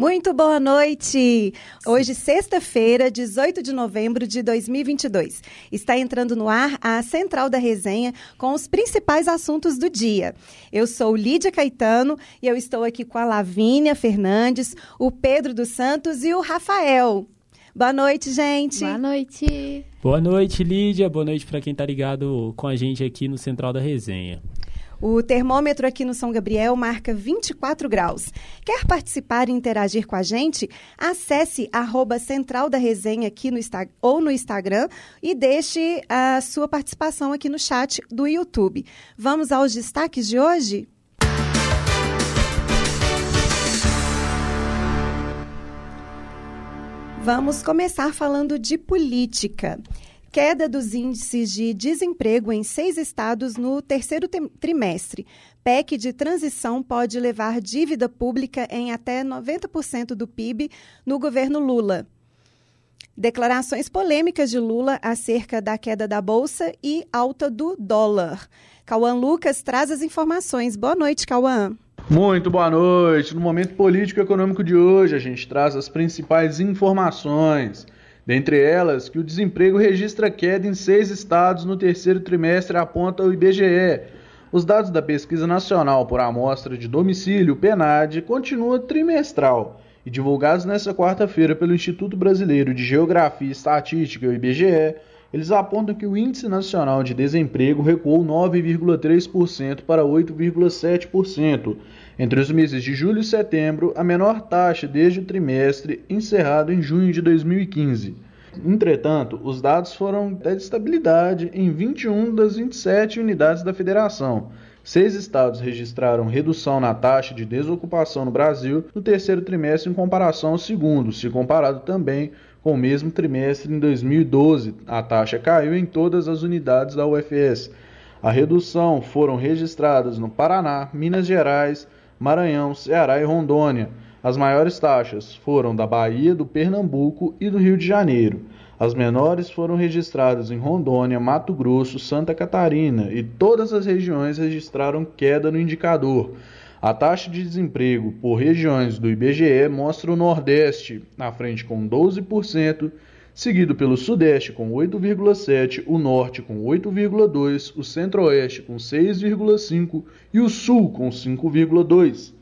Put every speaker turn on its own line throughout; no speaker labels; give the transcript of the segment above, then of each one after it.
Muito boa noite! Hoje, sexta-feira, 18 de novembro de 2022. Está entrando no ar a Central da Resenha com os principais assuntos do dia. Eu sou Lídia Caetano e eu estou aqui com a Lavínia Fernandes, o Pedro dos Santos e o Rafael. Boa noite, gente!
Boa noite!
Boa noite, Lídia. Boa noite para quem está ligado com a gente aqui no Central da Resenha.
O termômetro aqui no São Gabriel marca 24 graus. Quer participar e interagir com a gente? Acesse arroba Central da Resenha aqui no ou no Instagram e deixe a sua participação aqui no chat do YouTube. Vamos aos destaques de hoje? Vamos começar falando de política. Queda dos índices de desemprego em seis estados no terceiro trimestre. PEC de transição pode levar dívida pública em até 90% do PIB no governo Lula. Declarações polêmicas de Lula acerca da queda da bolsa e alta do dólar. Cauã Lucas traz as informações. Boa noite, Cauã.
Muito boa noite. No momento político e econômico de hoje, a gente traz as principais informações. Dentre elas, que o desemprego registra queda em seis estados no terceiro trimestre, aponta o IBGE. Os dados da Pesquisa Nacional por Amostra de Domicílio, PNAD, continuam trimestral e divulgados nesta quarta-feira pelo Instituto Brasileiro de Geografia e Estatística, o IBGE, eles apontam que o Índice Nacional de Desemprego recuou 9,3% para 8,7%. Entre os meses de julho e setembro, a menor taxa desde o trimestre encerrado em junho de 2015. Entretanto, os dados foram de estabilidade em 21 das 27 unidades da federação. Seis estados registraram redução na taxa de desocupação no Brasil no terceiro trimestre em comparação ao segundo, se comparado também com o mesmo trimestre em 2012. A taxa caiu em todas as unidades da UFS. A redução foram registradas no Paraná, Minas Gerais, Maranhão, Ceará e Rondônia. As maiores taxas foram da Bahia, do Pernambuco e do Rio de Janeiro. As menores foram registradas em Rondônia, Mato Grosso, Santa Catarina e todas as regiões registraram queda no indicador. A taxa de desemprego por regiões do IBGE mostra o Nordeste na frente com 12%, seguido pelo Sudeste com 8,7%, o Norte com 8,2%, o Centro-Oeste com 6,5% e o Sul com 5,2%.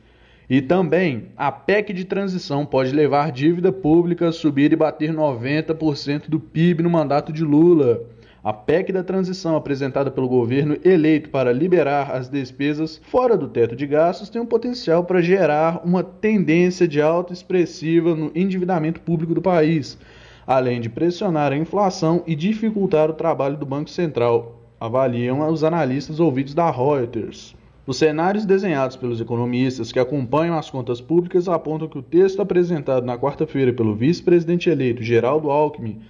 E também, a PEC de transição pode levar dívida pública a subir e bater 90% do PIB no mandato de Lula. A PEC da transição apresentada pelo governo eleito para liberar as despesas fora do teto de gastos tem um potencial para gerar uma tendência de alta expressiva no endividamento público do país, além de pressionar a inflação e dificultar o trabalho do Banco Central, avaliam os analistas ouvidos da Reuters. Os cenários desenhados pelos economistas que acompanham as contas públicas apontam que o texto apresentado na quarta-feira pelo vice-presidente eleito Geraldo Alckmin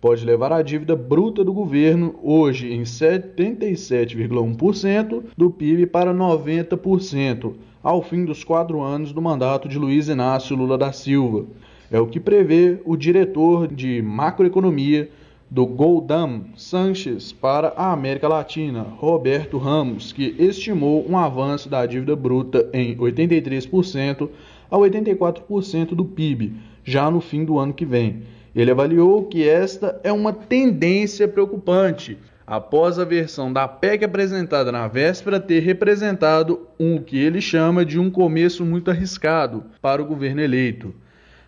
pode levar a dívida bruta do governo, hoje em 77,1% do PIB, para 90%, ao fim dos quatro anos do mandato de Luiz Inácio Lula da Silva. É o que prevê o diretor de macroeconomia do Goldam Sanches para a América Latina, Roberto Ramos, que estimou um avanço da dívida bruta em 83% a 84% do PIB, já no fim do ano que vem. Ele avaliou que esta é uma tendência preocupante, após a versão da PEC apresentada na véspera ter representado um que ele chama de um começo muito arriscado para o governo eleito.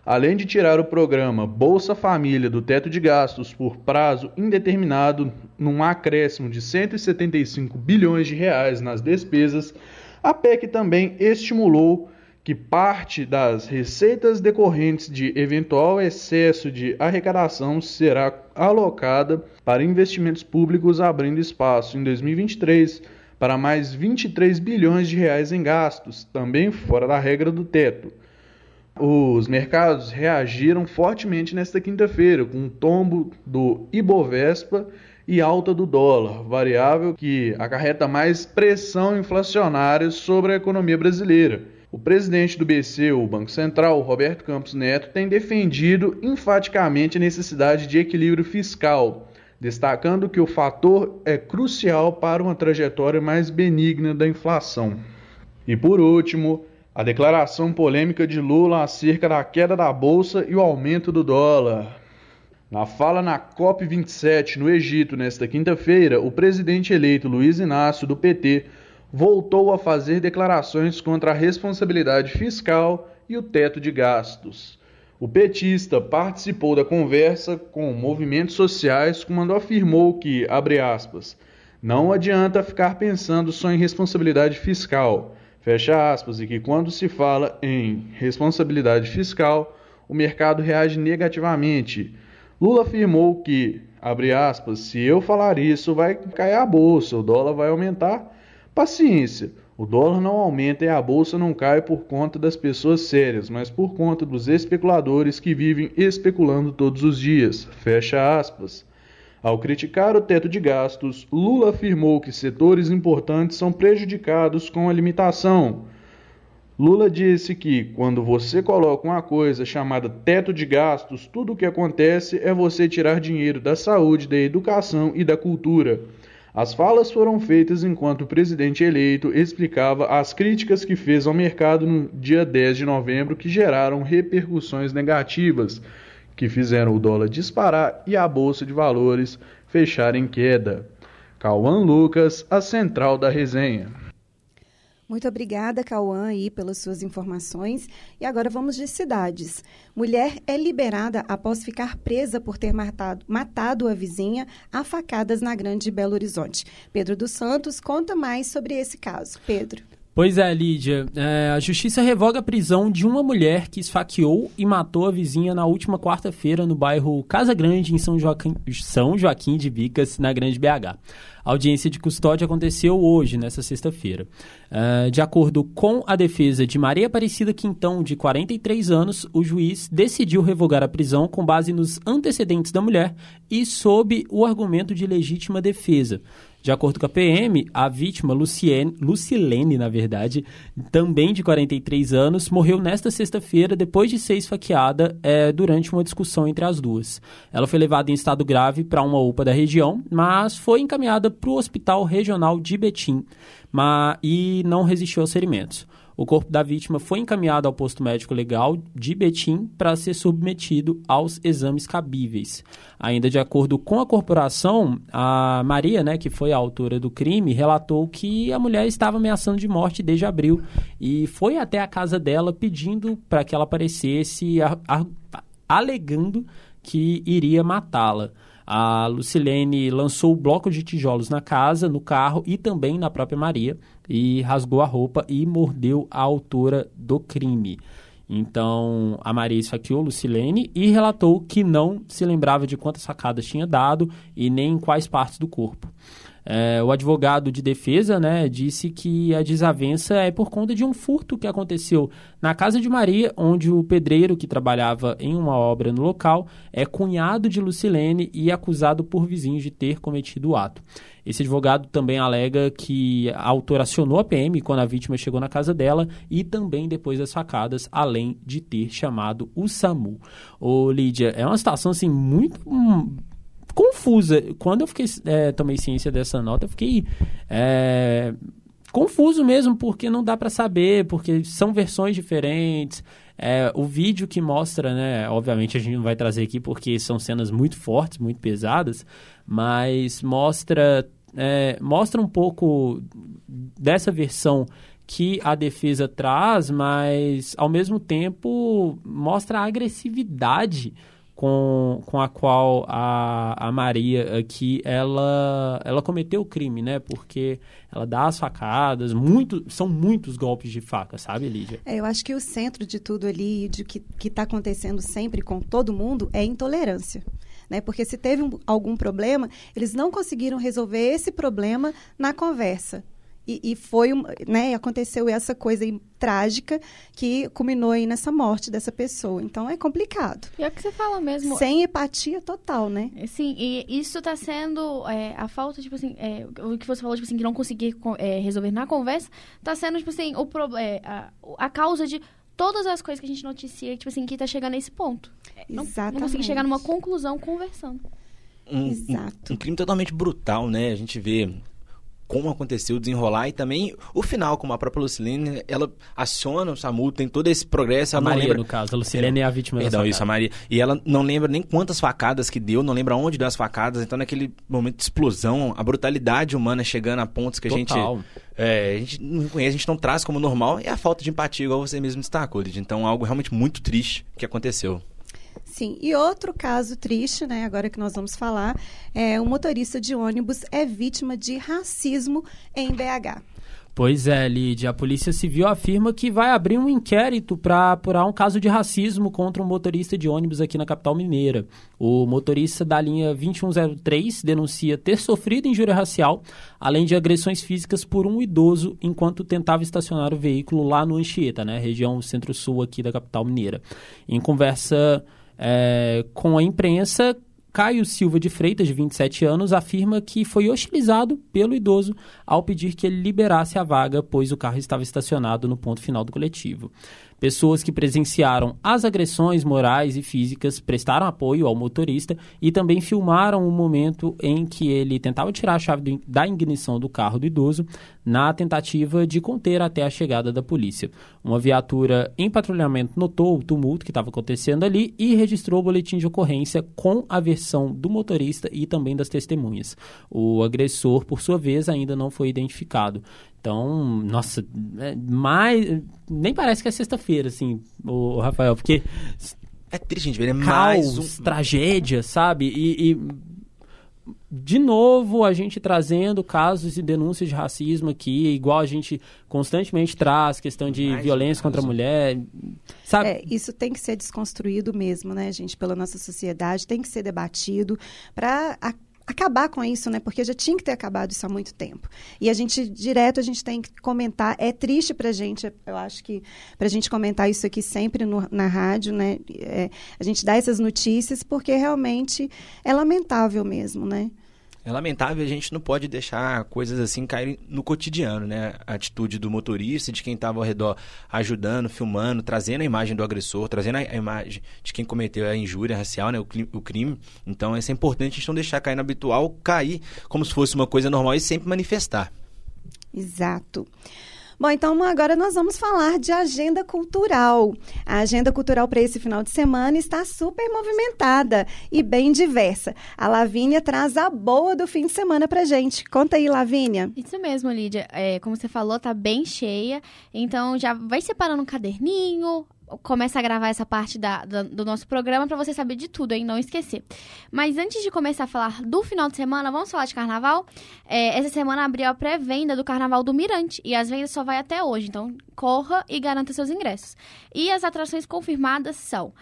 Além de tirar o programa Bolsa Família do teto de gastos por prazo indeterminado, num acréscimo de 175 bilhões de reais nas despesas, a PEC também estimulou que parte das receitas decorrentes de eventual excesso de arrecadação será alocada para investimentos públicos, abrindo espaço em 2023 para mais 23 bilhões de reais em gastos, também fora da regra do teto. Os mercados reagiram fortemente nesta quinta-feira, com um tombo do Ibovespa e alta do dólar, variável que acarreta mais pressão inflacionária sobre a economia brasileira. O presidente do BC, o Banco Central, Roberto Campos Neto, tem defendido enfaticamente a necessidade de equilíbrio fiscal, destacando que o fator é crucial para uma trajetória mais benigna da inflação. E por último, A declaração polêmica de Lula acerca da queda da bolsa e o aumento do dólar. Na fala na COP27 no Egito nesta quinta-feira, o presidente eleito Luiz Inácio do PT voltou a fazer declarações contra a responsabilidade fiscal e o teto de gastos. O petista participou da conversa com movimentos sociais quando afirmou que, abre aspas, não adianta ficar pensando só em responsabilidade fiscal, fecha aspas, e que quando se fala em responsabilidade fiscal, o mercado reage negativamente Lula afirmou que, abre aspas, se eu falar isso, vai cair a bolsa, o dólar vai aumentar. Paciência, o dólar não aumenta e a bolsa não cai por conta das pessoas sérias, mas por conta dos especuladores que vivem especulando todos os dias. Fecha aspas. Ao criticar o teto de gastos, Lula afirmou que setores importantes são prejudicados com a limitação. Lula disse que quando você coloca uma coisa chamada teto de gastos, tudo o que acontece é você tirar dinheiro da saúde, da educação e da cultura. As falas foram feitas enquanto o presidente eleito explicava as críticas que fez ao mercado no dia 10 de novembro que geraram repercussões negativas, que fizeram o dólar disparar e a bolsa de valores fechar em queda. Cauã Lucas, a central da resenha.
Muito obrigada, Cauã, aí, pelas suas informações. E agora vamos de cidades. Mulher é liberada após ficar presa por ter matado, matado a vizinha a facadas na Grande Belo Horizonte. Pedro dos Santos conta mais sobre esse caso. Pedro.
Pois é, Lídia. É, a justiça revoga a prisão de uma mulher que esfaqueou e matou a vizinha na última quarta-feira no bairro Casa Grande, em São Joaquim, São Joaquim de Vicas, na Grande BH. A audiência de custódia aconteceu hoje, nessa sexta-feira. Uh, de acordo com a defesa de Maria Aparecida Quintão, de 43 anos, o juiz decidiu revogar a prisão com base nos antecedentes da mulher e sob o argumento de legítima defesa. De acordo com a PM, a vítima, Luciene, Lucilene, na verdade, também de 43 anos, morreu nesta sexta-feira depois de ser esfaqueada é, durante uma discussão entre as duas. Ela foi levada em estado grave para uma UPA da região, mas foi encaminhada para o Hospital Regional de Betim mas, e não resistiu aos ferimentos. O corpo da vítima foi encaminhado ao posto médico legal de Betim para ser submetido aos exames cabíveis. Ainda de acordo com a corporação, a Maria, né, que foi a autora do crime, relatou que a mulher estava ameaçando de morte desde abril e foi até a casa dela pedindo para que ela aparecesse, alegando que iria matá-la. A Lucilene lançou o bloco de tijolos na casa, no carro e também na própria Maria e rasgou a roupa e mordeu a autora do crime. Então, a Maria esfaqueou Lucilene e relatou que não se lembrava de quantas facadas tinha dado e nem em quais partes do corpo. É, o advogado de defesa né, disse que a desavença é por conta de um furto que aconteceu na casa de Maria, onde o pedreiro que trabalhava em uma obra no local é cunhado de Lucilene e acusado por vizinhos de ter cometido o ato. Esse advogado também alega que a autora acionou a PM quando a vítima chegou na casa dela e também depois das facadas, além de ter chamado o SAMU. Ô, Lídia, é uma situação assim muito hum, confusa. Quando eu fiquei, é, tomei ciência dessa nota, eu fiquei é, confuso mesmo, porque não dá para saber, porque são versões diferentes. É, o vídeo que mostra, né? Obviamente a gente não vai trazer aqui porque são cenas muito fortes, muito pesadas, mas mostra, é, mostra um pouco dessa versão que a defesa traz, mas ao mesmo tempo mostra a agressividade com, com a qual a, a Maria aqui, ela, ela cometeu o crime, né? Porque ela dá as facadas, muito, são muitos golpes de faca, sabe, Lídia?
É, eu acho que o centro de tudo ali, de que está acontecendo sempre com todo mundo, é intolerância. Né? Porque se teve um, algum problema, eles não conseguiram resolver esse problema na conversa. E, e, foi, né, aconteceu essa coisa aí, trágica que culminou aí nessa morte dessa pessoa. Então é complicado.
E é o que você fala mesmo.
Sem empatia total, né?
É, sim, e isso está sendo é, a falta, tipo assim, é, o que você falou, tipo assim, que não conseguir é, resolver na conversa, está sendo, tipo assim, o pro, é, a, a causa de todas as coisas que a gente noticia, tipo assim, que está chegando nesse ponto. Não, Exatamente. não conseguir chegar numa conclusão conversando.
Um, Exato. Um, um crime totalmente brutal, né? A gente vê como aconteceu, desenrolar e também o final, como a própria Lucilene, ela aciona o SAMU, tem todo esse progresso.
A Maria,
lembra...
no caso. A Lucilene é, é a vítima
Perdão, isso, a Maria. E ela não lembra nem quantas facadas que deu, não lembra onde deu as facadas. Então, naquele momento de explosão, a brutalidade humana chegando a pontos que
Total.
a gente... É, a gente não conhece, a gente não traz como normal, e a falta de empatia, igual você mesmo destacou, Lid. Então, algo realmente muito triste que aconteceu.
Sim, e outro caso triste, né, agora que nós vamos falar, é o motorista de ônibus é vítima de racismo em BH.
Pois é, Lídia. A Polícia Civil afirma que vai abrir um inquérito para apurar um caso de racismo contra um motorista de ônibus aqui na capital mineira. O motorista da linha 2103 denuncia ter sofrido injúria racial, além de agressões físicas por um idoso enquanto tentava estacionar o veículo lá no Anchieta, né, região centro-sul aqui da capital mineira. Em conversa é, com a imprensa, Caio Silva de Freitas, de 27 anos, afirma que foi hostilizado pelo idoso ao pedir que ele liberasse a vaga, pois o carro estava estacionado no ponto final do coletivo. Pessoas que presenciaram as agressões morais e físicas prestaram apoio ao motorista e também filmaram o momento em que ele tentava tirar a chave da ignição do carro do idoso na tentativa de conter até a chegada da polícia. Uma viatura em patrulhamento notou o tumulto que estava acontecendo ali e registrou o boletim de ocorrência com a versão do motorista e também das testemunhas. O agressor, por sua vez, ainda não foi identificado. Então, nossa, é mais. Nem parece que é sexta-feira, assim, o, Rafael, porque.
É triste, gente, ver é
mais
mais um...
tragédia, sabe? E, e, de novo, a gente trazendo casos e denúncias de racismo aqui, igual a gente constantemente traz, questão de
Mais
violência
um
contra a
caso.
mulher, sabe?
É, isso tem que ser desconstruído mesmo, né, gente, pela nossa sociedade, tem que ser debatido para acabar com isso, né? Porque já tinha que ter acabado isso há muito tempo. E a gente, direto, a gente tem que comentar. É triste pra gente, eu acho que pra gente comentar isso aqui sempre no- na rádio, né? É, a gente dá essas notícias porque realmente é lamentável mesmo, né?
É lamentável, a gente não pode deixar coisas assim caírem no cotidiano, né? A atitude do motorista, de quem estava ao redor, ajudando, filmando, trazendo a imagem do agressor, trazendo a imagem de quem cometeu a injúria racial, né? O crime. Então, isso é importante a gente não deixar cair no habitual, cair como se fosse uma coisa normal e sempre manifestar.
Exato. Bom, então agora nós vamos falar de agenda cultural. A agenda cultural para esse final de semana está super movimentada e bem diversa. A Lavínia traz a boa do fim de semana pra gente. Conta aí, Lavínia.
Isso mesmo, Lídia. É, como você falou, tá bem cheia. Então já vai separando um caderninho. Começa a gravar essa parte da, da- do nosso programa pra você saber de tudo, hein? Não esquecer. Mas antes de começar a falar do final de semana, vamos falar de carnaval? É, essa semana abriu a pré-venda do Carnaval do Mirante e as vendas só vai até hoje. Então corra e garanta seus ingressos. E as atrações confirmadas são.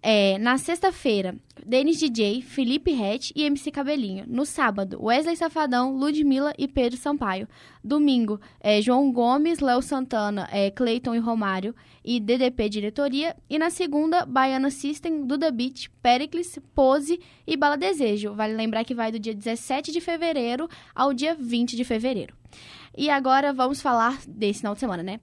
É, na sexta-feira, Denis DJ, Felipe Rett e MC Cabelinho. No sábado, Wesley Safadão, Ludmilla e Pedro Sampaio. Domingo, é, João Gomes, Léo Santana, é, Cleiton e Romário e DDP Diretoria. E na segunda, Baiana System, Duda Beat, Pericles, Pose e Bala Desejo. Vale lembrar que vai do dia 17 de fevereiro ao dia 20 de fevereiro. E agora vamos falar desse final de semana, né?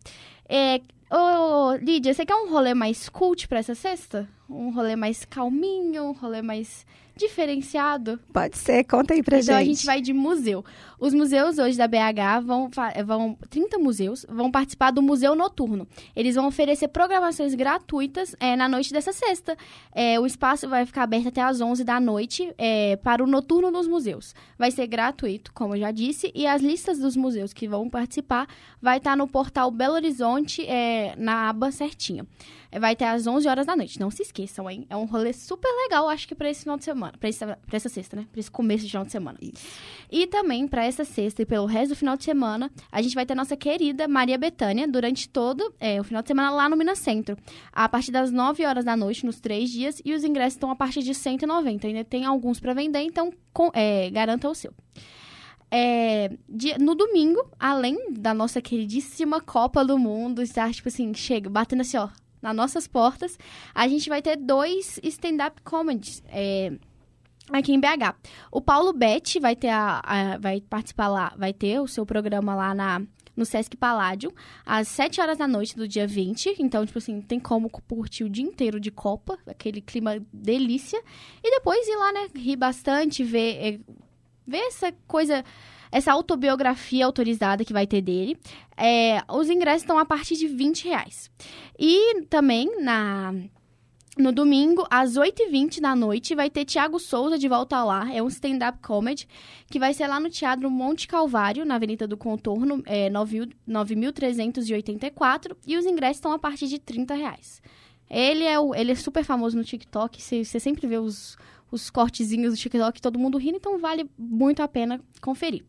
É, ô, Lídia, você quer um rolê mais cult pra essa sexta? Um rolê mais calminho, um rolê mais diferenciado?
Pode ser, conta aí pra
então
gente.
a gente vai de museu. Os museus hoje da BH vão, vão 30 museus vão participar do Museu Noturno. Eles vão oferecer programações gratuitas é, na noite dessa sexta. É, o espaço vai ficar aberto até às 11 da noite é, para o Noturno nos museus. Vai ser gratuito, como eu já disse, e as listas dos museus que vão participar vai estar no portal Belo Horizonte é, na aba certinha. É, Vai ter às 11 horas da noite. Não se esqueçam, hein? É um rolê super legal, acho que para esse final de semana. Pra, esse, pra essa sexta, né? Pra esse começo de final de semana. E também, para essa sexta e pelo resto do final de semana, a gente vai ter nossa querida Maria Bethânia durante todo é, o final de semana lá no Minas Centro. A partir das 9 horas da noite, nos três dias, e os ingressos estão a partir de 190. Ainda tem alguns para vender, então com- é, garanta o seu. É, dia- no domingo, além da nossa queridíssima Copa do Mundo, estar, tipo assim, chega, batendo assim, ó, nas nossas portas, a gente vai ter dois stand-up comedies. é, aqui em BH. O Paulo Betti vai ter a, a- vai participar lá, vai ter o seu programa lá na no Sesc Paládio, às 7 horas da noite do dia 20. Então, tipo assim, tem como curtir o dia inteiro de Copa, aquele clima delícia. E depois ir lá, né, rir bastante, ver, é, ver essa coisa essa autobiografia autorizada que vai ter dele. É, os ingressos estão a partir de 20 reais. E também na no domingo, às 8h20 da noite, vai ter Tiago Souza de volta lá. É um stand-up comedy que vai ser lá no Teatro Monte Calvário, na Avenida do Contorno, é, 9.384. E os ingressos estão a partir de 30 reais. Ele é, o, ele é super famoso no TikTok. Você sempre vê os, os cortezinhos do TikTok, todo mundo rindo, então vale muito a pena conferir.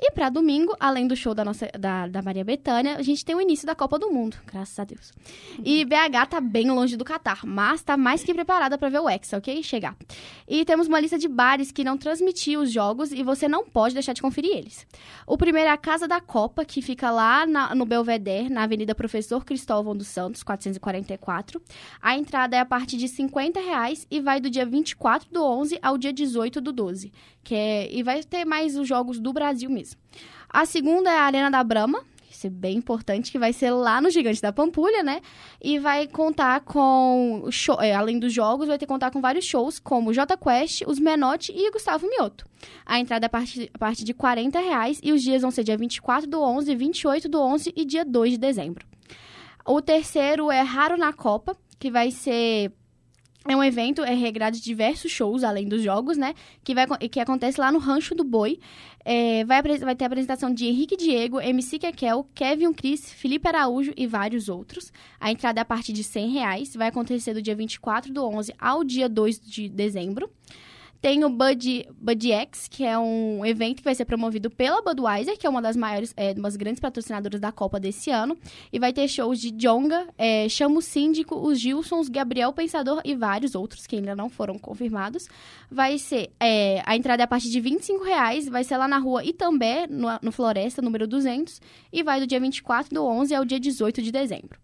E para domingo, além do show da nossa da, da Maria Bethânia, a gente tem o início da Copa do Mundo, graças a Deus. E BH tá bem longe do Catar, mas tá mais que preparada para ver o Hexa, ok? Chegar. E temos uma lista de bares que não transmitiu os jogos e você não pode deixar de conferir eles. O primeiro é a Casa da Copa, que fica lá na, no Belvedere, na Avenida Professor Cristóvão dos Santos, 444. A entrada é a partir de 50 reais e vai do dia 24 do 11 ao dia 18 do 12. Que é, e vai ter mais os jogos do Brasil mesmo. A segunda é a Arena da Brama, isso é bem importante, que vai ser lá no Gigante da Pampulha, né? E vai contar com, show, é, além dos jogos, vai ter que contar com vários shows, como J Quest, Os Menotti e Gustavo Mioto. A entrada é a partir de 40 reais e os dias vão ser dia 24 do 11, 28 do 11 e dia 2 de dezembro. O terceiro é Raro na Copa, que vai ser é um evento é regrado de diversos shows, além dos jogos, né? Que, vai, que acontece lá no Rancho do Boi. É, vai, vai ter a apresentação de Henrique Diego, MC Kekel, Kevin Cris, Felipe Araújo e vários outros. A entrada é a partir de 100 reais. Vai acontecer do dia 24 do 11 ao dia 2 de dezembro. Tem o Bud, Bud X, que é um evento que vai ser promovido pela Budweiser, que é uma das maiores, é, umas grandes patrocinadoras da Copa desse ano. E vai ter shows de Jonga, é, Chamo Síndico, os Gilsons, Gabriel Pensador e vários outros que ainda não foram confirmados. Vai ser, é, a entrada é a partir de 25 reais, vai ser lá na rua Itambé, no, no Floresta, número 200. E vai do dia 24 do 11 ao dia 18 de dezembro.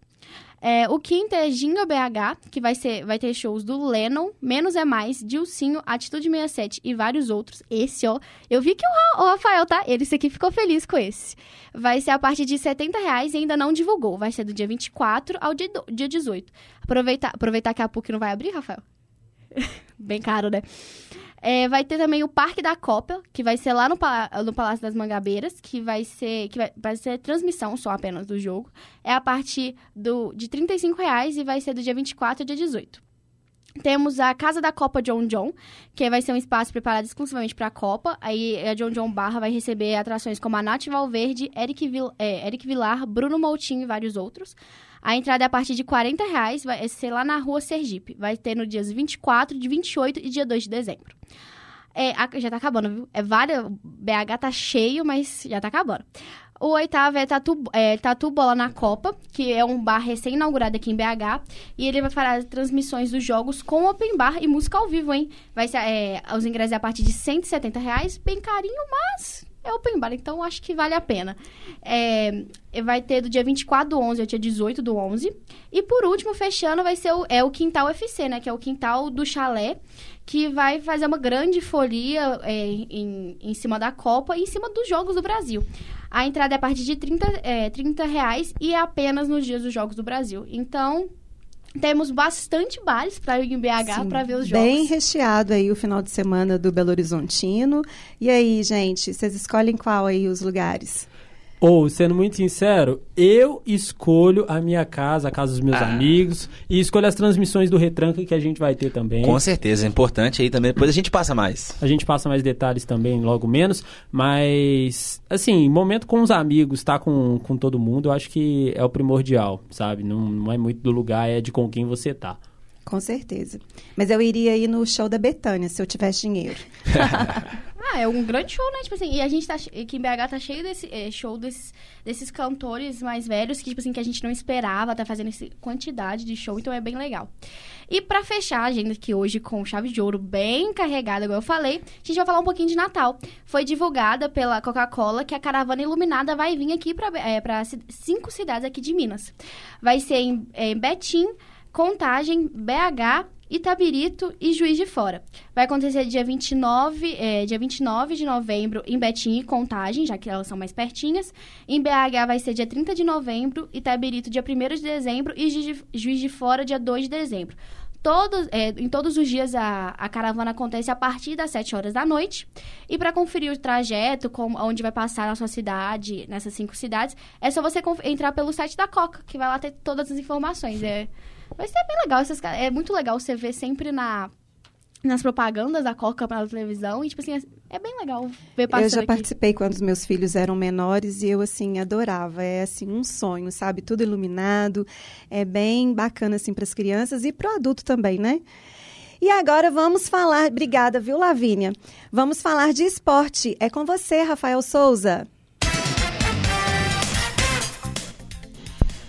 É, o quinto é Ginga BH, que vai, ser, vai ter shows do Lennon, Menos é Mais, Dilcinho, Atitude 67 e vários outros. Esse, ó, eu vi que o, o Rafael, tá? Ele esse aqui ficou feliz com esse. Vai ser a partir de 70 reais e ainda não divulgou. Vai ser do dia 24 ao dia, dia 18. Aproveitar, aproveitar que a PUC não vai abrir, Rafael? Bem caro, né? É, vai ter também o Parque da Copa, que vai ser lá no, no Palácio das Mangabeiras, que vai ser que vai, vai ser transmissão só apenas do jogo. É a partir do, de R$ reais e vai ser do dia 24 ao dia 18. Temos a Casa da Copa John John, que vai ser um espaço preparado exclusivamente para a Copa. Aí a John John Barra vai receber atrações como a Nath Valverde, Eric, Vil, é, Eric Vilar, Bruno Moutinho e vários outros. A entrada é a partir de 40 reais, vai ser lá na rua Sergipe. Vai ter no dias 24, de 28 e dia 2 de dezembro. É, já tá acabando, viu? É várias. BH tá cheio, mas já tá acabando. O oitavo é Tatu, é Tatu Bola na Copa, que é um bar recém-inaugurado aqui em BH. E ele vai fazer transmissões dos jogos com open bar e música ao vivo, hein? Vai ser, é, os ingressos é a partir de 170 reais, bem carinho, mas é open bar, então acho que vale a pena. É, vai ter do dia 24 do 11 ao dia 18 do 11. E por último, fechando, vai ser o, é o Quintal FC, né? Que é o quintal do chalé, que vai fazer uma grande folia é, em, em cima da Copa e em cima dos Jogos do Brasil. A entrada é a partir de 30, é, 30 reais e é apenas nos dias dos Jogos do Brasil. Então, temos bastante bares para ir em BH para ver os jogos.
Bem recheado aí o final de semana do Belo Horizontino. E aí, gente, vocês escolhem qual aí os lugares?
Ou, sendo muito sincero, eu escolho a minha casa, a casa dos meus ah. amigos, e escolho as transmissões do Retranca que a gente vai ter também.
Com certeza, é importante aí também. Depois a gente passa mais.
A gente passa mais detalhes também, logo menos. Mas, assim, momento com os amigos, tá com, com todo mundo, eu acho que é o primordial, sabe? Não, não é muito do lugar, é de com quem você tá.
Com certeza. Mas eu iria ir no show da Betânia, se eu tivesse dinheiro.
Ah, é um grande show, né? Tipo assim, e a gente tá. Aqui em BH tá cheio desse é, show desses, desses cantores mais velhos que, tipo assim, que a gente não esperava, tá fazendo essa quantidade de show, então é bem legal. E para fechar a agenda aqui hoje com chave de ouro bem carregada, como eu falei, a gente vai falar um pouquinho de Natal. Foi divulgada pela Coca-Cola que a caravana iluminada vai vir aqui para é, pra cinco cidades aqui de Minas. Vai ser em, em Betim, Contagem, BH, Itabirito e Juiz de Fora. Vai acontecer dia 29, é, dia 29 de novembro em Betim e Contagem, já que elas são mais pertinhas. Em BH vai ser dia 30 de novembro, Itabirito dia 1 de dezembro e Juiz de Fora dia 2 de dezembro. Todos, é, em todos os dias a, a caravana acontece a partir das 7 horas da noite. E para conferir o trajeto, como, onde vai passar na sua cidade, nessas cinco cidades, é só você entrar pelo site da Coca, que vai lá ter todas as informações. É, vai ser bem legal. Essas, é muito legal você ver sempre na nas propagandas da Coca pela televisão e, tipo assim, é, é bem legal ver passando
Eu já
aqui.
participei quando os meus filhos eram menores e eu, assim, adorava. É, assim, um sonho, sabe? Tudo iluminado. É bem bacana, assim, para as crianças e para o adulto também, né? E agora vamos falar... Obrigada, viu, Lavínia? Vamos falar de esporte. É com você, Rafael Souza.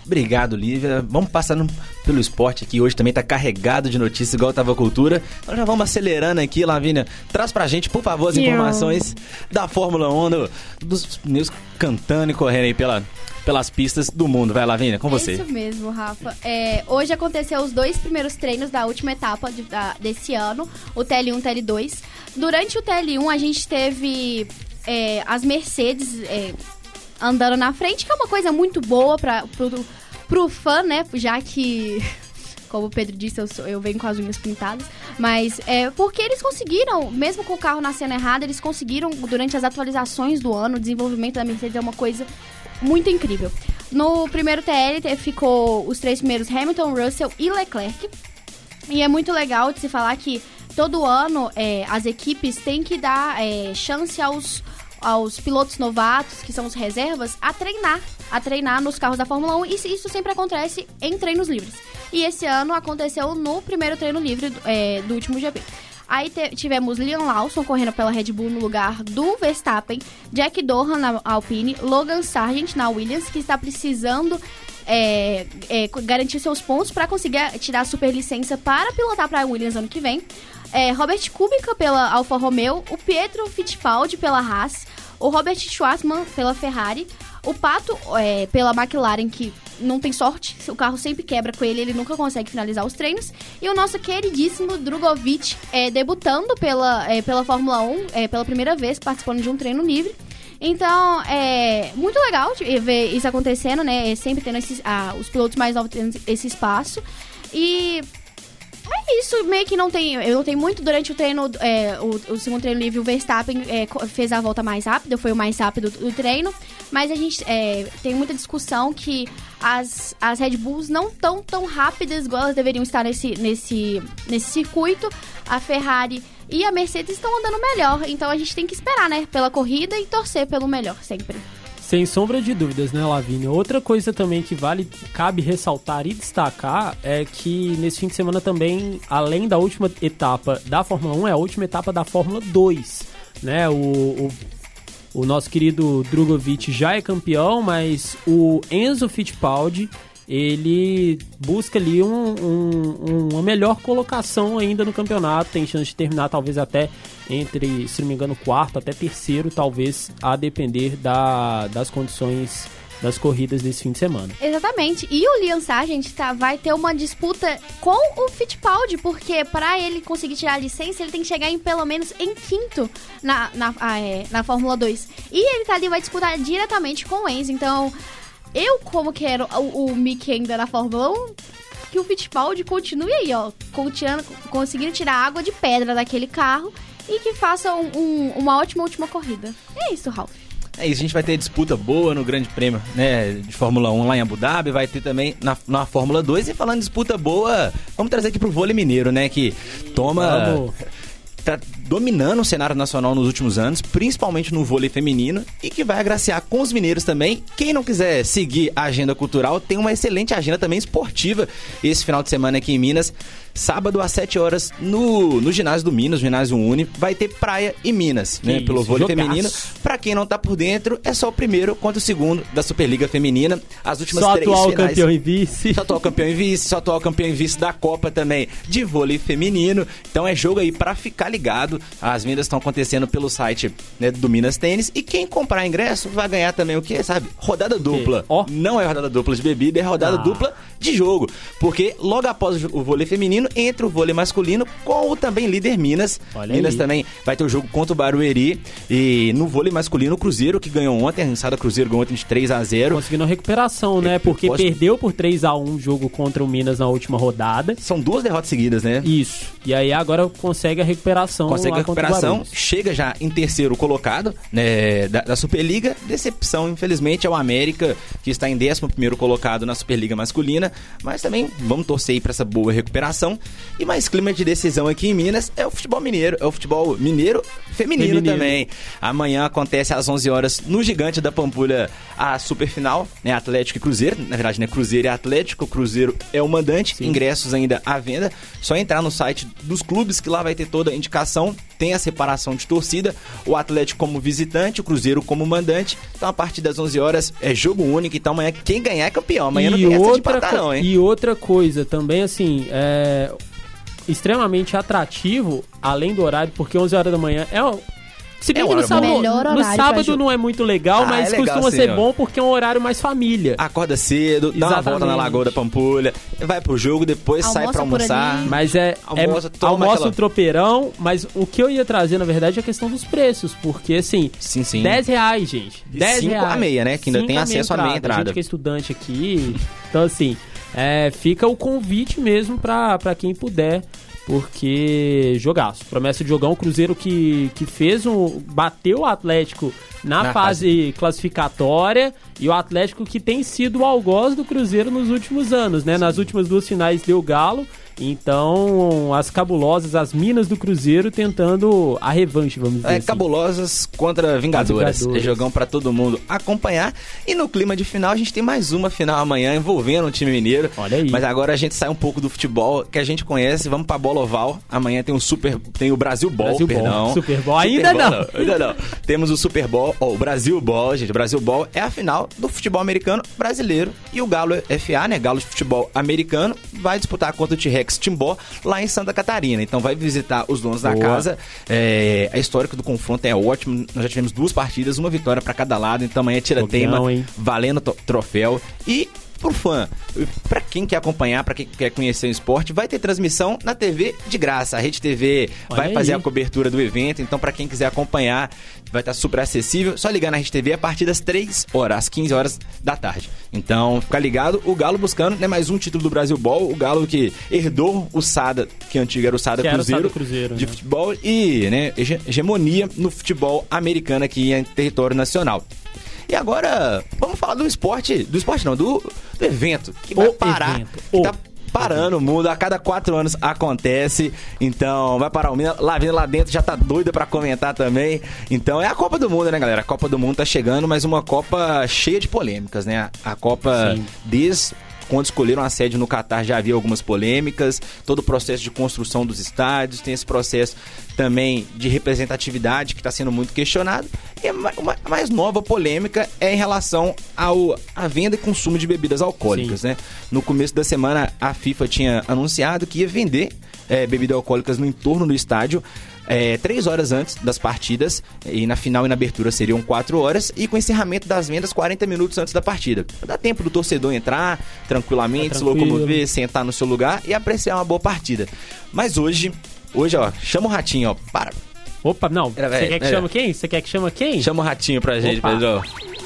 Obrigado, Lívia. Vamos passando pelo esporte aqui. Hoje também tá carregado de notícias, igual tava a cultura. Então já vamos acelerando aqui, Lavínia. Traz pra gente, por favor, as informações da Fórmula 1, do, dos pneus cantando e correndo aí pela, pelas pistas do mundo. Vai, Lavínia, com você.
É isso mesmo, Rafa. É, hoje aconteceu os dois primeiros treinos da última etapa de, da, desse ano, o TL1 e o TL2. Durante o TL1, a gente teve é, as Mercedes é, andando na frente, que é uma coisa muito boa para pro, fã, né? Já que como o Pedro disse, eu, sou, eu venho com as unhas pintadas. Mas é porque eles conseguiram, mesmo com o carro nascendo errado, eles conseguiram, durante as atualizações do ano, o desenvolvimento da Mercedes é uma coisa muito incrível. No primeiro TL ficou os três primeiros Hamilton, Russell e Leclerc. E é muito legal de se falar que todo ano é, as equipes têm que dar é, chance aos aos pilotos novatos, que são os reservas, a treinar, a treinar nos carros da Fórmula 1 e isso sempre acontece em treinos livres. E esse ano aconteceu no primeiro treino livre é, do último GP. Aí tivemos Leon Lawson correndo pela Red Bull no lugar do Verstappen, Jack Dohan na Alpine, Logan Sargent na Williams, que está precisando é, é, garantir seus pontos para conseguir tirar a superlicença para pilotar para a Williams ano que vem é, Robert Kubica pela Alfa Romeo, o Pietro Fittipaldi pela Haas, o Robert Schwartzman pela Ferrari, o Pato é, pela McLaren, que não tem sorte, o carro sempre quebra com ele, ele nunca consegue finalizar os treinos. E o nosso queridíssimo Drogovic é, debutando pela, é, pela Fórmula 1 é, pela primeira vez, participando de um treino livre. Então, é muito legal ver isso acontecendo, né? Sempre tendo esses, ah, os pilotos mais novos tendo esse espaço. E é isso, meio que não tem. Eu tenho muito durante o treino. É, o, o, segundo treino livre, o Verstappen é, fez a volta mais rápida, foi o mais rápido do, treino. Mas a gente é, tem muita discussão que as, as Red Bulls não estão tão rápidas igual elas deveriam estar nesse, nesse, nesse circuito. A Ferrari e a Mercedes estão andando melhor. Então a gente tem que esperar, né? Pela corrida e torcer pelo melhor sempre.
Sem sombra de dúvidas, né, Lavínia? Outra coisa também que vale, cabe ressaltar e destacar é que nesse fim de semana também, além da última etapa da Fórmula 1, é a última etapa da Fórmula 2, né? O, o, o nosso querido Drogovic já é campeão, mas o Enzo Fittipaldi ele busca ali um, um, uma melhor colocação ainda no campeonato, tem chance de terminar talvez até entre, se não me engano, quarto até terceiro, talvez a depender da, das condições das corridas desse fim de semana.
Exatamente. E o Liam Sargent tá, vai ter uma disputa com o Fittipaldi, porque para ele conseguir tirar a licença, ele tem que chegar em pelo menos em quinto na, na, ah, é, na Fórmula 2. E ele tá ali, vai disputar diretamente com o Enzo. Então, eu, como quero o, o Mickey ainda na Fórmula 1, que o Fittipaldi continue aí, ó, continuando, conseguindo tirar água de pedra daquele carro e que faça um, um, uma ótima última corrida. É isso, Ralph.
É isso, a gente vai ter disputa boa no Grande Prêmio né, de Fórmula 1 lá em Abu Dhabi, vai ter também na, na Fórmula 2. E falando disputa boa, vamos trazer aqui pro vôlei mineiro, né? Que toma. Vamos tá dominando o cenário nacional nos últimos anos, principalmente no vôlei feminino, e que vai agraciar com os mineiros também. Quem não quiser seguir a agenda cultural, tem uma excelente agenda também esportiva esse final de semana aqui em Minas. Sábado às 7 horas no, no ginásio do Minas, ginásio Uni, vai ter praia e Minas, né? Pelo vôlei jogaço. feminino. Pra quem não tá por dentro, é só o primeiro contra o segundo da Superliga Feminina. As últimas
só
três
atual
finais.
campeão e vice.
Só atual campeão e vice, só atual campeão e vice da Copa também de vôlei feminino. Então é jogo aí pra ficar ligado sábado. As vendas estão acontecendo pelo site né, do Minas Tênis. E quem comprar ingresso vai ganhar também o quê? Sabe? Rodada dupla.
Ó.
Não é rodada dupla de bebida, é rodada
Ah.
dupla de jogo. Porque logo após o vôlei feminino, entra o vôlei masculino com o também líder Minas.
Olha
Minas
aí.
também vai ter o jogo contra o Barueri. E no vôlei masculino, o Cruzeiro, que ganhou ontem, a Rensada Cruzeiro ganhou ontem de 3 a 0
Conseguindo uma recuperação, né? Porque
posso-
perdeu por 3 a 1 o jogo contra o Minas na última rodada.
São duas derrotas seguidas, né?
Isso. E aí agora consegue a recuperação.
Consegue a recuperação, chega já em terceiro colocado né, da, da Superliga. Decepção, infelizmente, é o América, que está em décimo primeiro colocado na Superliga masculina. Mas também vamos torcer aí para essa boa recuperação. E mais clima de decisão aqui em Minas é o futebol mineiro. É o futebol mineiro feminino,
Feminino.
também. Amanhã acontece às 11 horas no Gigante da Pampulha a superfinal, né? Atlético e Cruzeiro. Na verdade, né? Cruzeiro e Atlético. Cruzeiro é o mandante. Ingressos ainda à venda. Só entrar no site dos clubes que lá vai ter toda a indicação. Tem a separação de torcida. O Atlético como visitante, o Cruzeiro como mandante. Então, a partir das 11 horas é jogo único. Então, amanhã quem ganhar é campeão. Amanhã não
e
tem essa de
outra,
empatar,
co-
não, hein?
e outra coisa também, assim, é extremamente atrativo, além do horário, porque 11 horas da manhã é. Se bem
É
que no sábado, no
pra
sábado não é muito legal,
Ah,
mas
é legal
costuma
sim,
ser
ó.
bom porque é um horário mais família.
Acorda cedo, dá uma volta na
Exatamente.
Lagoa da Pampulha, vai pro jogo, depois sai
Almoça
pra
por
almoçar.
Mas é, é
Almoça, toma
almoça
aquela-
um tropeirão, mas o que eu ia trazer, na verdade, é a questão dos preços, porque assim,
Sim, sim.
10 reais, gente.
E
10
cinco
reais.
a meia, né? Que ainda
Cinco
tem acesso à meia
A
entrada.
gente que é estudante aqui. Então, assim, é, fica o convite mesmo pra, pra quem puder. Porque jogaço. Promessa de jogar um Cruzeiro que, que fez um. bateu o Atlético na,
Na
fase classificatória. E o Atlético que tem sido o algoz do Cruzeiro nos últimos anos, né? Nas últimas duas finais deu galo. Então, as cabulosas, as minas do Cruzeiro tentando a revanche, vamos dizer
É,
assim.
cabulosas contra Vingadoras.
Vingadores.
É jogão pra todo mundo acompanhar. E no clima de final, a gente tem mais uma final amanhã envolvendo o time mineiro.
Olha aí.
Mas agora a gente sai um pouco do futebol que a gente conhece. Vamos pra bola oval. Amanhã tem o Super, tem o Brasil Ball,
Brasil Ball.
perdão.
Super Ball. Ainda
Bowl,
não.
Ainda não. Temos o Super Bowl, ó, o Brasil Ball, gente. O Brasil Ball é a final do futebol americano brasileiro. E o Galo FA, né? Galo de futebol americano, vai disputar contra o T-Rex Timbó lá em Santa Catarina. Então vai visitar os donos da
Boa.
casa. É, a história do confronto é ótima. Nós já tivemos duas partidas, uma vitória pra cada lado. Então amanhã é tira-teima,
Jogão, hein?
valendo troféu. E pro fã, pra quem quer acompanhar, pra quem quer conhecer o esporte, vai ter transmissão na TV de graça. A Rede TV
Olha
vai fazer
aí.
a cobertura do evento. Então, pra quem quiser acompanhar, vai estar super acessível. Só ligar na Rede TV a partir das 3 horas, às 15 horas da tarde. Então, fica ligado. O Galo buscando né, mais um título do Brasil Ball. O Galo que herdou o Sada, que antigo era o Sada
Que era o
Cruzeiro,
Sada Cruzeiro,
de
né?
futebol e né, hege- hegemonia no futebol americano aqui em território nacional. E agora, vamos falar do esporte, do esporte não, do, do evento, que vai
O
parar,
evento,
que
o
tá parando o mundo, a cada quatro anos acontece, então vai parar o mundo, lá vindo lá dentro já tá doida pra comentar também, então é a Copa do Mundo, né galera, a Copa do Mundo tá chegando, mas uma Copa cheia de polêmicas, né, a Copa
Sim.
desde quando escolheram a sede no Catar já havia algumas polêmicas, todo o processo de construção dos estádios, tem esse processo também de representatividade que está sendo muito questionado. E uma- a mais nova polêmica é em relação ao à venda e consumo de bebidas alcoólicas,
Sim.
né? No começo da semana a FIFA tinha anunciado que ia vender eh, bebidas alcoólicas no entorno do estádio. Eh, três horas antes das partidas, e na final e na abertura seriam quatro horas, e com o encerramento das vendas 40 minutos antes da partida. Dá tempo do torcedor entrar tranquilamente,
Tá
se locomover, sentar no seu lugar e apreciar uma boa partida. Mas hoje, hoje, ó, chama o ratinho, ó, para.
Opa, não. Você
velho,
quer que chama quem? Você quer que chama quem?
Chama o ratinho pra gente,
Opa.
Pedro.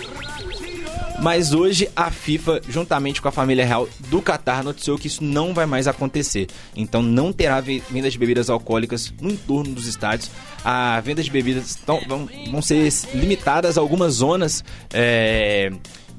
Mas hoje a FIFA, juntamente com a família real do Catar, noticiou que isso não vai mais acontecer. Então não terá ve- venda de bebidas alcoólicas no entorno dos estádios. A venda de bebidas tão- vão, vão ser limitadas a algumas zonas é,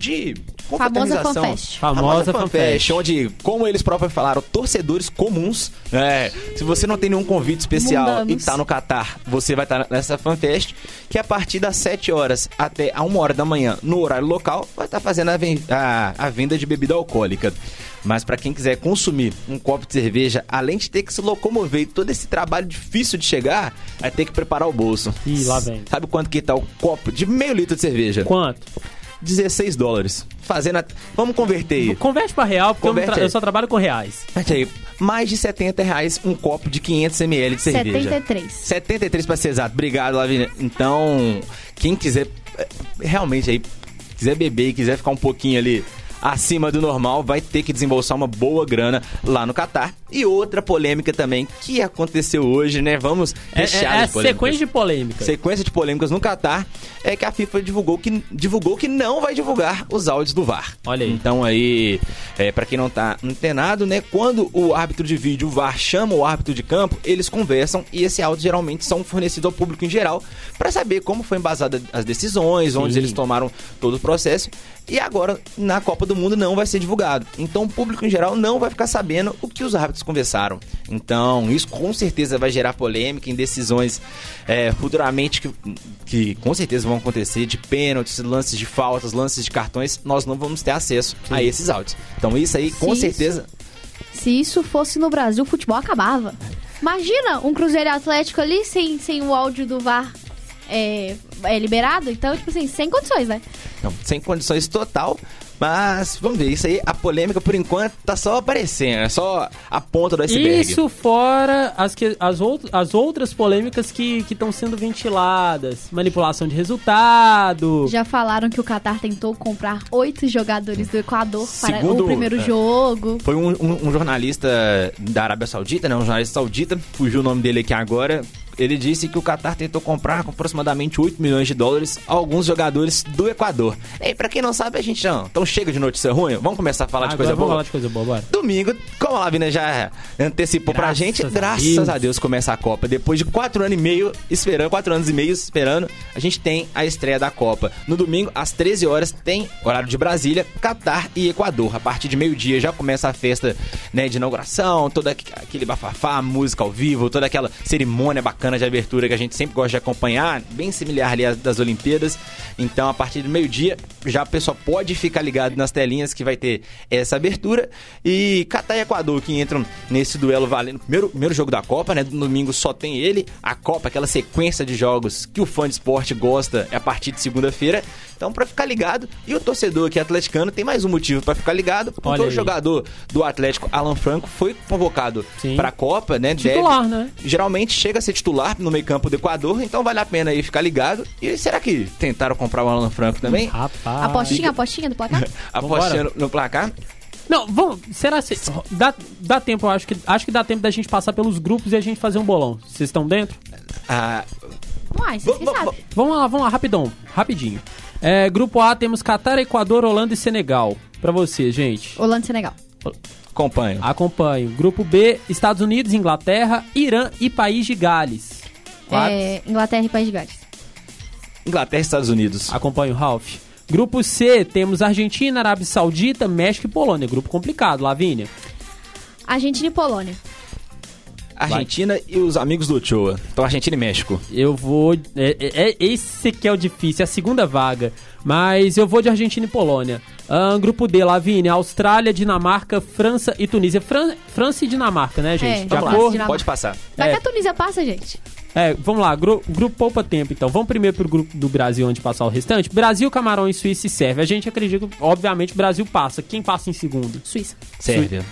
de
Famosa fanfest.
Famosa fanfest.
onde, como eles próprios falaram, torcedores comuns. é, se você não tem nenhum convite especial e
Mundanos.
tá no Catar, você vai estar nessa fanfest, que a partir das 7 horas até a 1 hora da manhã, no horário local, vai estar fazendo a, ven- a- a venda de bebida alcoólica. Mas para quem quiser consumir um copo de cerveja, além de ter que se locomover e todo esse trabalho difícil de chegar, vai ter que preparar o bolso.
Ih, lá vem.
Sabe quanto que tá o copo de meio litro de cerveja?
Quanto?
16 dólares. Fazendo a... Vamos converter aí.
Converte pra real, porque eu,
Converte
tra-
aí.
eu só trabalho com reais.
Converte aí. mais de 70 reais um copo de 500 ml de cerveja.
73.
73 para ser exato. Obrigado, Lavínia. Então, quem quiser eh, realmente aí quiser beber e quiser ficar um pouquinho ali acima do normal, vai ter que desembolsar uma boa grana lá no Catar. E outra polêmica também que aconteceu hoje, né? Vamos
É, é, é
de polêmicas.
sequência de polêmica.
Sequência de polêmicas no Catar é que a FIFA divulgou que, divulgou que não vai divulgar os áudios do VAR.
Olha aí.
Então aí, é, para quem não tá antenado, né? Quando o árbitro de vídeo, o VAR, chama o árbitro de campo, eles conversam e esse áudio geralmente são fornecidos ao público em geral para saber como foi embasada as decisões, onde
Sim.
eles tomaram todo o processo. E agora, na Copa do Mundo, não vai ser divulgado. Então, o público em geral não vai ficar sabendo o que os árbitros conversaram. Então, isso com certeza vai gerar polêmica em decisões é, futuramente que, que com certeza vão acontecer de pênaltis, lances de faltas, lances de cartões. Nós não vamos ter acesso a esses áudios. Então, isso aí, com
Sim.
certeza.
Se isso fosse no Brasil, o futebol acabava. Imagina um Cruzeiro e Atlético ali sem, sem o áudio do VAR é, é liberado. Então, tipo assim, sem condições, né?
Não, sem condições total. Mas vamos ver, isso aí, a polêmica por enquanto tá só aparecendo, é só a ponta do iceberg.
Isso fora as, que, as, out, as outras polêmicas que estão sendo ventiladas. Manipulação de resultado.
Já falaram que o Qatar tentou comprar oito jogadores do Equador para
Segundo-
o primeiro
é.
jogo.
Foi um, um- um jornalista da Arábia Saudita, né? Um jornalista saudita, fugiu o nome dele aqui agora. Ele disse que o Qatar tentou comprar com aproximadamente 8 milhões de dólares alguns jogadores do Equador. E pra quem não sabe, a gente não. Então chega de notícia ruim, vamos começar a falar de coisa
vamos
boa.
falar de coisa boa, bora.
Domingo, como a Lavina já antecipou pra
Graças
gente,
a
graças
Deus.
a Deus começa a Copa. Depois de quatro anos e meio esperando, quatro anos e meio esperando, a gente tem a estreia da Copa. No domingo, às 13 horas, tem horário de Brasília, Catar e Equador. A partir de meio-dia já começa a festa né, de inauguração, todo aqu- aquele bafafá, música ao vivo, toda aquela cerimônia bacana de abertura que a gente sempre gosta de acompanhar, bem similar ali às das Olimpíadas. Então, a partir do meio-dia, já o pessoal pode ficar ligado nas telinhas que vai ter essa abertura. E Catar e Equador que entram nesse duelo valendo. Primeiro, primeiro jogo da Copa, né? No domingo só tem ele. A Copa, aquela sequência de jogos que o fã de esporte gosta, é a partir de segunda-feira. Então, pra ficar ligado, e o torcedor aqui atleticano tem mais um motivo pra ficar ligado, porque
Olha
o
aí.
jogador do Atlético, Alan Franco, foi convocado
Sim.
pra Copa, né? Deve-
Titular, né?
geralmente chega a ser titular no meio campo do Equador, então vale a pena aí ficar ligado. E será que tentaram comprar o Alan Franco também?
Rapaz.
Apostinha, apostinha do placar?
Apostando no placar?
Não, vamos. Será que. Dá, dá tempo, eu acho que. Acho que dá tempo da gente passar pelos grupos e a gente fazer um bolão. Vocês estão dentro?
Ah,
Uai, vocês
vamos-
sabem.
Vamos lá, vamos lá, rapidão. Rapidinho. É, grupo A temos Catar, Equador, Holanda e Senegal. Pra você, gente.
Holanda e Senegal.
acompanho.
Acompanho. Grupo B, Estados Unidos, Inglaterra, Irã e País de Gales.
É, Inglaterra e País de Gales.
Inglaterra e Estados Unidos.
Acompanho, Ralph. Grupo C, temos Argentina, Arábia Saudita, México e Polônia. Grupo complicado, Lavínia.
Argentina e Polônia.
Argentina e os amigos do Ochoa. Então, Argentina e México.
Eu vou. É, é- é- esse que é o difícil, é a segunda vaga. Mas eu vou de Argentina e Polônia. Ahn, grupo D, Lavínia, Austrália, Dinamarca, França e Tunísia. Fran- França e Dinamarca, né, gente?
É,
de acordo?
Pode passar.
Vai
É.
que a Tunísia passa, gente.
É, vamos lá, gru- grupo poupa tempo então. Vamos primeiro pro grupo do Brasil, onde passar o restante. Brasil, Camarões, Suíça e Sérvia. A gente acredita que, obviamente, o Brasil passa. Quem passa em segundo?
Suíça.
Sérvia.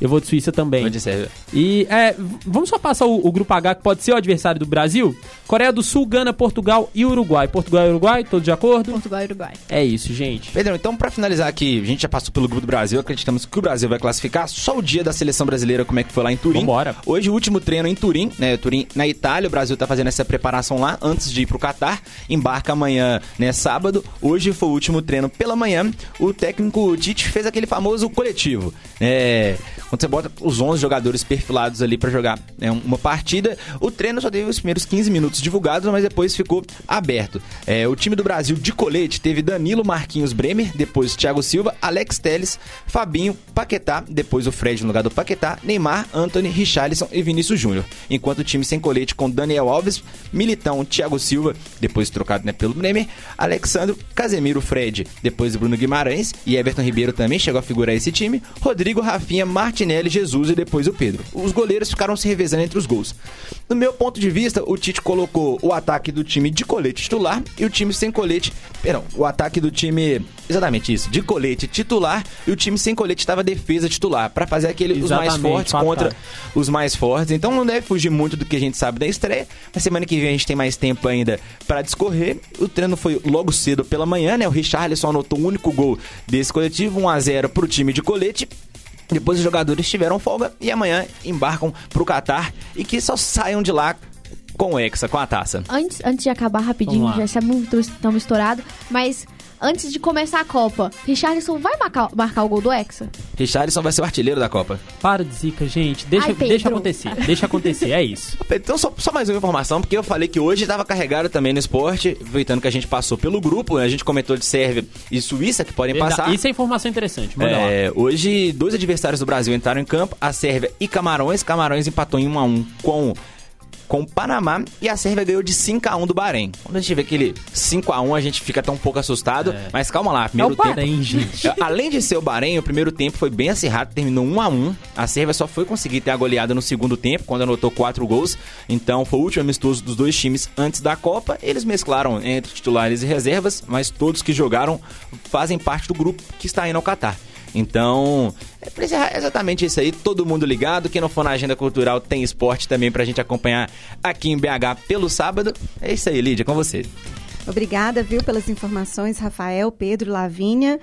Eu vou de Suíça também.
Onde Sérvia?
E é, vamos só passar o, o grupo H, que pode ser o adversário do Brasil? Coreia do Sul, Gana, Portugal e Uruguai. Portugal e Uruguai, todos de acordo?
Portugal e Uruguai.
É isso, gente.
Pedrão, então pra finalizar aqui, a gente já passou pelo grupo do Brasil, acreditamos que o Brasil vai classificar. Só o dia da seleção brasileira, como é que foi lá em Turim.
Vambora.
Hoje o último treino em Turim, né? Turim na Itália, o Brasil tá fazendo essa preparação lá antes de ir pro Catar. Embarca amanhã, né, sábado. Hoje foi o último treino pela manhã. O técnico Tite fez aquele famoso coletivo. É, quando você bota os 11 jogadores perfilados ali pra jogar né, uma partida, o treino só teve os primeiros 15 minutos divulgados, mas depois ficou aberto. É, o time do Brasil de colete teve Danilo Marquinhos Bremer, depois Thiago Silva, Alex Teles, Fabinho, Paquetá, depois o Fred no lugar do Paquetá, Neymar, Anthony, Richarlison e Vinícius Júnior. Enquanto o time sem colete com Daniel Alves, Militão, Thiago Silva, depois trocado né, pelo Bremer, Alexandro, Casemiro, Fred, depois Bruno Guimarães e Everton Ribeiro também chegou a figurar esse time, Rodrigo, Rafinha, Martinelli Martinelli, Jesus e depois o Pedro. Os goleiros ficaram se revezando entre os gols. No meu ponto de vista, o Tite colocou o ataque do time de colete titular e o time sem colete. Perdão, o ataque do time. Exatamente isso, de colete titular e o time sem colete estava defesa titular, para fazer aquele, os mais fortes contra os mais fortes. Então não deve fugir muito do que a gente sabe da estreia. Na semana que vem a gente tem mais tempo ainda para discorrer. O treino foi logo cedo pela manhã, né? O Richarlison anotou o único gol desse coletivo, 1 a 0 pro time de colete. Depois os jogadores tiveram folga e amanhã embarcam pro Catar e que só saiam de lá com o Hexa, com a taça.
Antes, antes de acabar rapidinho, já estamos tão estourado, mas antes de começar a Copa, Richarlison vai marcar, marcar o gol do Hexa?
Richarlison vai ser o artilheiro da Copa.
Para de zica, gente. Deixa, Ai, deixa acontecer. deixa acontecer, é isso.
Então, só, só, mais uma informação, porque eu falei que hoje estava carregado também no esporte, aproveitando que a gente passou pelo grupo, a gente comentou de Sérvia e Suíça que podem passar.
Isso é informação interessante, manda
é, lá. Hoje, dois adversários do Brasil entraram em campo, a Sérvia e Camarões. Camarões empatou em 1 a 1 com com o Panamá e a Sérvia ganhou de 5 a 1 do Bahrein. Quando a gente vê aquele 5 a 1 a gente fica até um pouco assustado, é. mas calma lá, primeiro
é o Bahrein, tempo, gente.
Além de ser o Bahrein, o primeiro tempo foi bem acirrado, terminou 1 a 1. A Sérvia só foi conseguir ter a goleada no segundo tempo, quando anotou 4 gols. Então, foi o último amistoso dos dois times antes da Copa. Eles mesclaram entre titulares e reservas, mas todos que jogaram fazem parte do grupo que está indo ao Catar. Então, é exatamente isso aí. Todo mundo ligado. Quem não for na agenda cultural tem esporte também pra gente acompanhar aqui em BH pelo sábado. É isso aí, Lídia, com você.
Obrigada, viu, pelas informações, Rafael, Pedro, Lavínia.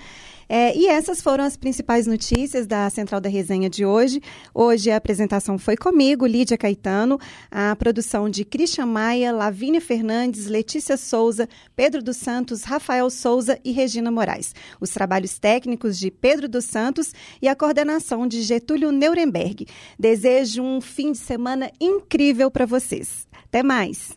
É, e essas foram as principais notícias da Central da Resenha de hoje. Hoje a apresentação foi comigo, Lídia Caetano, a produção de Christian Maia, Lavínia Fernandes, Letícia Souza, Pedro dos Santos, Rafael Souza e Regina Moraes. Os trabalhos técnicos de Pedro dos Santos e a coordenação de Getúlio Nuremberg. Desejo um fim de semana incrível para vocês. Até mais!